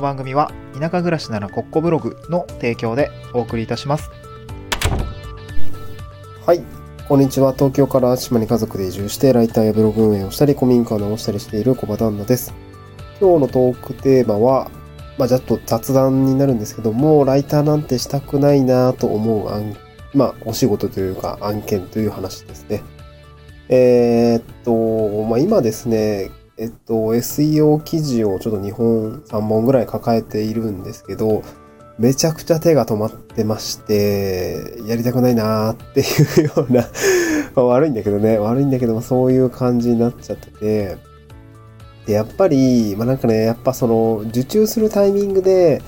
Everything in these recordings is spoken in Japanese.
の番組は田舎暮らしならコッコブログの提供でお送りいたします。はい。こんにちは。東京から島に家族で移住して、ライターやブログ運営をしたり、古民家を直したりしている小場旦那です。今日のトークテーマは、まあ、ちょっと雑談になるんですけども、ライターなんてしたくないなと思う案、まあ、お仕事というか案件という話ですね。えーっと、まあ、今ですね、えっと、SEO 記事をちょっと2本、3本ぐらい抱えているんですけど、めちゃくちゃ手が止まってまして、やりたくないなーっていうような ま悪いんだけどね、悪いんだけども、そういう感じになっちゃってて、で、やっぱり、まあなんかね、やっぱその、受注するタイミングで、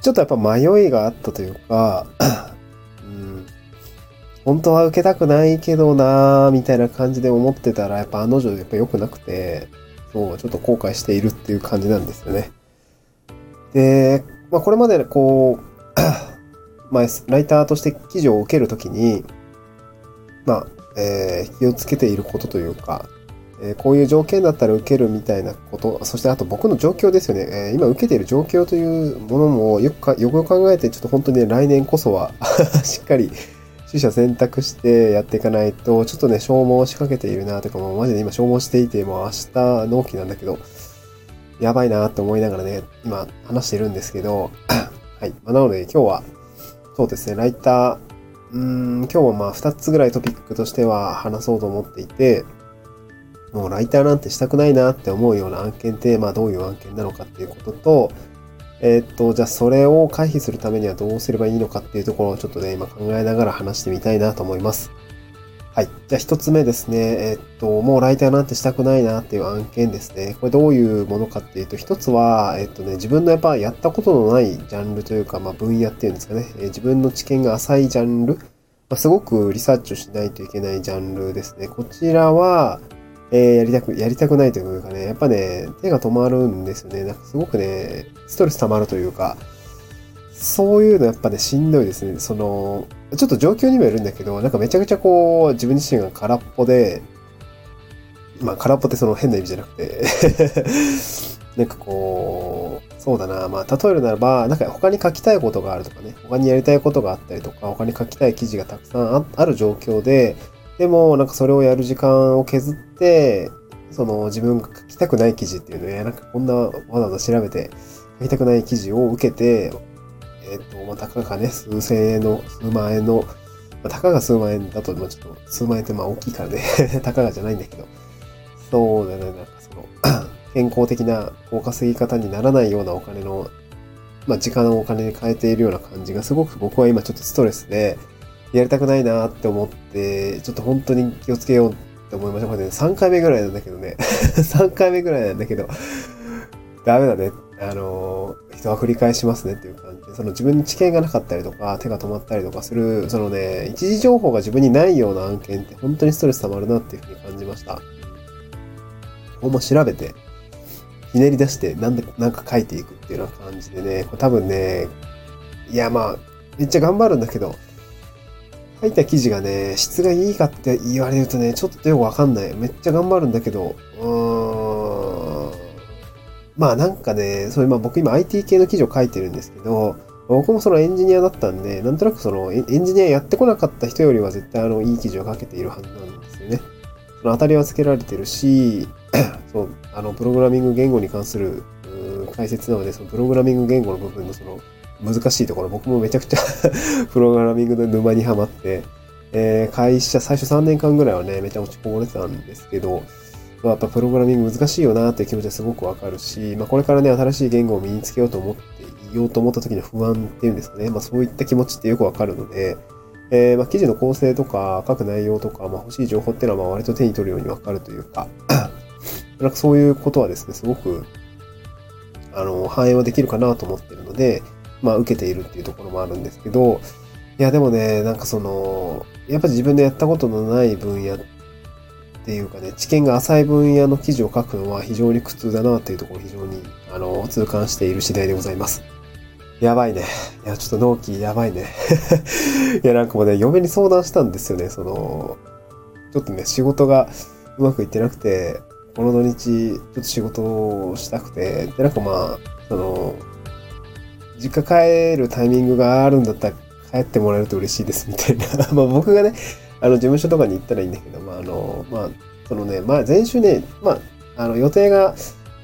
ちょっとやっぱ迷いがあったというか、本当は受けたくないけどなーみたいな感じで思ってたら、やっぱあの女やっぱ良くなくて、そう、ちょっと後悔しているっていう感じなんですよね。で、まあこれまでこう、まあ、ライターとして記事を受けるときに、まあ、えー気をつけていることというか、えーこういう条件だったら受けるみたいなこと、そしてあと僕の状況ですよね。えー今受けている状況というものもよく、よくよく考えて、ちょっと本当にね、来年こそは しっかり取捨選択してやっていかないと、ちょっとね、消耗しかけているなとか、もうマジで今消耗していて、もう明日納期なんだけど、やばいなって思いながらね、今話してるんですけど、はい。まあなので今日は、そうですね、ライター、うーん、今日はまあ2つぐらいトピックとしては話そうと思っていて、もうライターなんてしたくないなって思うような案件って、まあどういう案件なのかっていうことと、えーっと、じゃあそれを回避するためにはどうすればいいのかっていうところをちょっとね、今考えながら話してみたいなと思います。はい。じゃあ一つ目ですね。えーっと、もうライターなんてしたくないなっていう案件ですね。これどういうものかっていうと、一つは、えーっとね、自分のやっぱやったことのないジャンルというか、まあ分野っていうんですかね。え自分の知見が浅いジャンル。まあ、すごくリサーチをしないといけないジャンルですね。こちらは、えーやりたく、やりたくないというかね、やっぱね、手が止まるんですよね。なんかすごくね、ストレス溜まるというか、そういうのやっぱね、しんどいですね。その、ちょっと状況にもよるんだけど、なんかめちゃくちゃこう、自分自身が空っぽで、まあ空っぽってその変な意味じゃなくて、なんかこう、そうだな、まあ例えるならば、なんか他に書きたいことがあるとかね、他にやりたいことがあったりとか、他に書きたい記事がたくさんあある状況で、でもなんかそれをやる時間を削って、その自分が書きたくない記事っていうのを、なんかこんなわざわざ調べて書きたくない記事を受けて、えっ、と、まあ、たかがね、数千円の、数万円の、まあ、たかが数万円だと、まあ、ちょっと、数万円ってまあ大きいからね、たかがじゃないんだけど、そうだね、なんかその、健康的なこう稼ぎ方にならないようなお金の、まあ、時間をお金に変えているような感じがすごく僕は今ちょっとストレスで、やりたくないなって思って、ちょっと本当に気をつけようって思いました。これね、3回目ぐらいなんだけどね、3回目ぐらいなんだけど、ダメだね。あの、人は繰り返しますねっていう感じで、その自分の知見がなかったりとか、手が止まったりとかする、そのね、一時情報が自分にないような案件って本当にストレス溜まるなっていうふうに感じました。ほんま調べて、ひねり出して、なんで、なんか書いていくっていうような感じでね、これ多分ね、いやまあ、めっちゃ頑張るんだけど、書いた記事がね、質がいいかって言われるとね、ちょっとよくわかんない。めっちゃ頑張るんだけど、うーん。まあなんかね、そういう、まあ僕今 IT 系の記事を書いてるんですけど、僕もそのエンジニアだったんで、なんとなくそのエンジニアやってこなかった人よりは絶対あのいい記事を書けているはずなんですよね。その当たりはつけられてるし、そう、あの、プログラミング言語に関する解説なので、そのプログラミング言語の部分のその難しいところ、僕もめちゃくちゃ プログラミングの沼にはまって、えー会社、最初3年間ぐらいはね、めちゃ落ちこぼれてたんですけど、まあ、やっぱプログラミング難しいよなっていう気持ちはすごくわかるし、まあこれからね、新しい言語を身につけようと思っていようと思った時の不安っていうんですかね、まあそういった気持ちってよくわかるので、えーまあ記事の構成とか書く内容とか、まあ欲しい情報っていうのはまあ割と手に取るようにわかるというか、なんかそういうことはですね、すごく、あの、反映はできるかなと思ってるので、まあ受けているっていうところもあるんですけど、いやでもね、なんかその、やっぱ自分でやったことのない分野っていうかね、知見が浅い分野の記事を書くのは非常に苦痛だなっていうところを非常に、あの、痛感している次第でございます。やばいね。いや、ちょっと納期やばいね。いや、なんかもうね、嫁に相談したんですよね。その、ちょっとね、仕事がうまくいってなくて、この土日、ちょっと仕事をしたくて、で、なんかまあ、その、実家帰るタイミングがあるんだったら帰ってもらえると嬉しいですみたいな。まあ僕がね、あの事務所とかに行ったらいいんだけど、まああの、まあ、そのね、まあ前週ね、まあ、あの予定が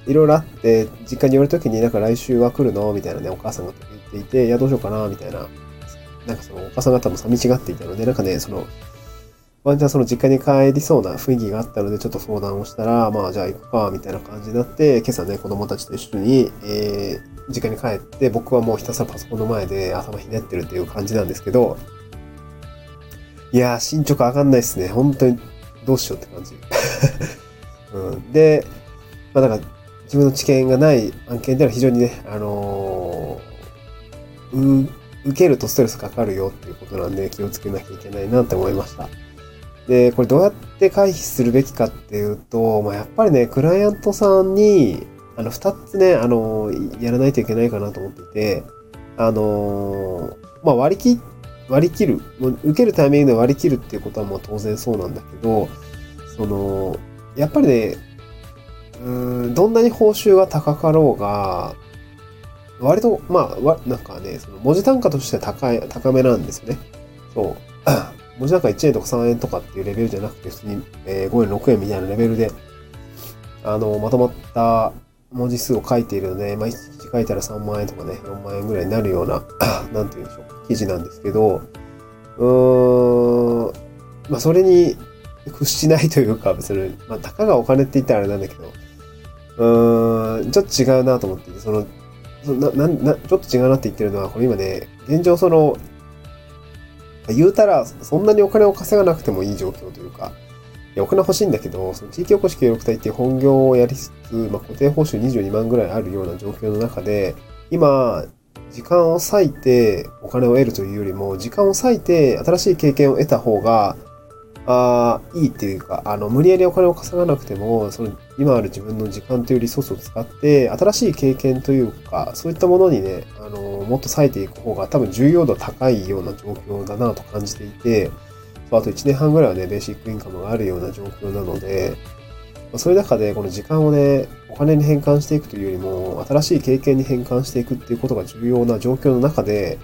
いろいろあって、実家に寄るときになんか来週は来るのみたいなね、お母さんが言っていて、いや、どうしようかなみたいな。なんかそのお母さん方も寂しがっていたので、なんかね、その、ワンちゃんその実家に帰りそうな雰囲気があったので、ちょっと相談をしたら、まあじゃあ行くか、みたいな感じになって、今朝ね、子供たちと一緒に、えー、実家に帰って、僕はもうひたすらパソコンの前で頭ひねってるっていう感じなんですけど、いやー、進捗上がんないですね。本当に、どうしようって感じ。うん、で、まあだから、自分の知見がない案件では非常にね、あのー、受けるとストレスかかるよっていうことなんで気をつけなきゃいけないなって思いました。で、これどうやって回避するべきかっていうと、まあ、やっぱりね、クライアントさんに、あの、二つね、あの、やらないといけないかなと思っていて、あの、まあ、割り切、割り切る。もう受けるタイミングで割り切るっていうことはもう当然そうなんだけど、その、やっぱりね、うん、どんなに報酬が高かろうが、割と、まあ、なんかね、その文字単価としては高い、高めなんですよね。そう。文字なんか1円とか3円とかっていうレベルじゃなくて、普通に、え5円、6円みたいなレベルで、あの、まとまった文字数を書いているので、まあ、1日書いたら3万円とかね、4万円ぐらいになるような、なんて言うんでしょう、記事なんですけど、うーん、まあ、それに屈しないというか、別に、まあ、たかがお金って言ったらあれなんだけど、うーん、ちょっと違うなと思っていて、その、な、な、な、ちょっと違うなって言ってるのは、これ今ね、現状その、言うたら、そんなにお金を稼がなくてもいい状況というか、やお金欲しいんだけど、その地域おこし協力隊っていう本業をやりつつ、まあ、固定報酬22万ぐらいあるような状況の中で、今、時間を割いてお金を得るというよりも、時間を割いて新しい経験を得た方が、あいいっていうか、あの、無理やりお金を稼がなくても、その、今ある自分の時間というリソースを使って、新しい経験というか、そういったものにね、あの、もっと割いていく方が多分重要度高いような状況だなと感じていて、あと1年半ぐらいはね、ベーシックインカムがあるような状況なので、まそういう中でこの時間をね、お金に変換していくというよりも、新しい経験に変換していくっていうことが重要な状況の中で、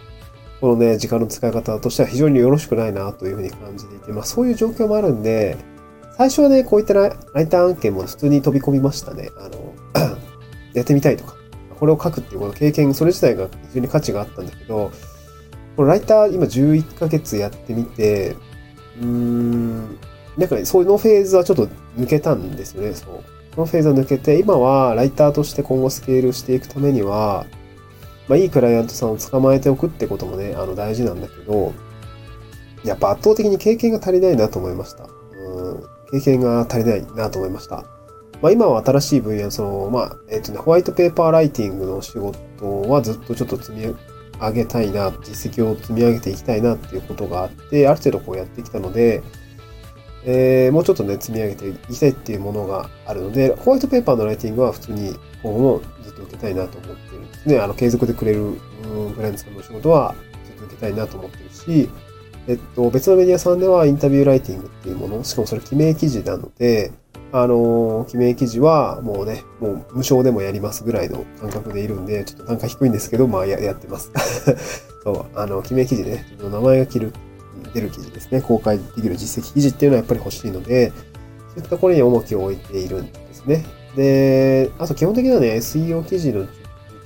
このね、時間の使い方としては非常によろしくないなというふうに感じていて、まあそういう状況もあるんで、最初はね、こういったライター案件も普通に飛び込みましたね。あの、やってみたいとか、これを書くっていうこの経験、それ自体が非常に価値があったんだけど、このライター今11ヶ月やってみて、うん、なんかね、そのフェーズはちょっと抜けたんですよね、そう。そのフェーズは抜けて、今はライターとして今後スケールしていくためには、まあ、いいクライアントさんを捕まえておくってこともね、あの、大事なんだけど、やっぱ圧倒的に経験が足りないなと思いました。うん、経験が足りないなと思いました。まあ、今は新しい分野、その、まあ、えっ、ー、とね、ホワイトペーパーライティングの仕事はずっとちょっと積み上げたいな、実績を積み上げていきたいなっていうことがあって、ある程度こうやってきたので、えー、もうちょっとね、積み上げていきたいっていうものがあるので、ホワイトペーパーのライティングは普通に今後もずっと受けたいなと思ってるんですね。あの、継続でくれるフレンズさんの仕事はずっと受けたいなと思ってるし、えっと、別のメディアさんではインタビューライティングっていうもの、しかもそれ記名記事なので、あの、記名記事はもうね、もう無償でもやりますぐらいの感覚でいるんで、ちょっと単価低いんですけど、まあややってます。そう、あの、記名記事ね、自分の名前が切る、出る記事ですね、公開できる実績記事っていうのはやっぱり欲しいので、そういったところに重きを置いているんですね。で、あと基本的にはね、SEO 記事の受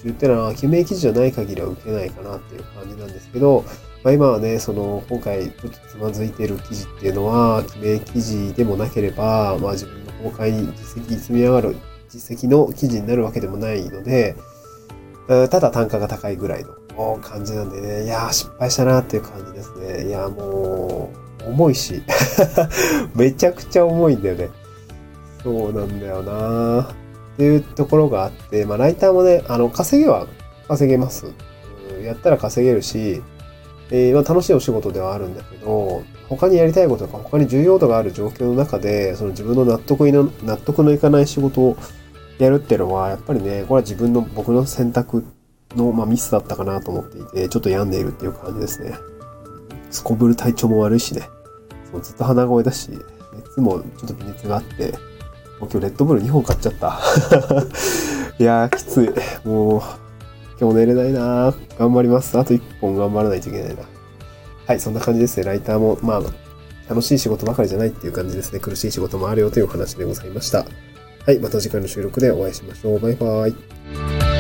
注っていうのは、記名記事じゃない限りは受けないかなっていう感じなんですけど、まあ、今はね、その、今回ちょっとつまずいている記事っていうのは、記名記事でもなければ、まあ自分公開実績積み上がる実績の記事になるわけでもないので、ただ単価が高いぐらいの感じなんでね、いやー失敗したなっていう感じですね。いやもう、重いし、めちゃくちゃ重いんだよね。そうなんだよなっていうところがあって、まあライターもね、あの、稼げは稼げます。やったら稼げるし、えー、まあ、楽しいお仕事ではあるんだけど、他にやりたいこととか他に重要度がある状況の中で、その自分の納得の納得のいかない仕事をやるっていうのは、やっぱりね、これは自分の僕の選択の、まあ、ミスだったかなと思っていて、ちょっと病んでいるっていう感じですね。すこぶる体調も悪いしね。そうずっと鼻声だし、熱もちょっと微熱があって、もう今日レッドブル2本買っちゃった。いやー、きつい。もう、今日寝れないな頑張ります。あと1本頑張らないといけないな。はい、そんな感じですね。ライターも、まあ、楽しい仕事ばかりじゃないっていう感じですね。苦しい仕事もあるよというお話でございました。はい、また次回の収録でお会いしましょう。バイバーイ。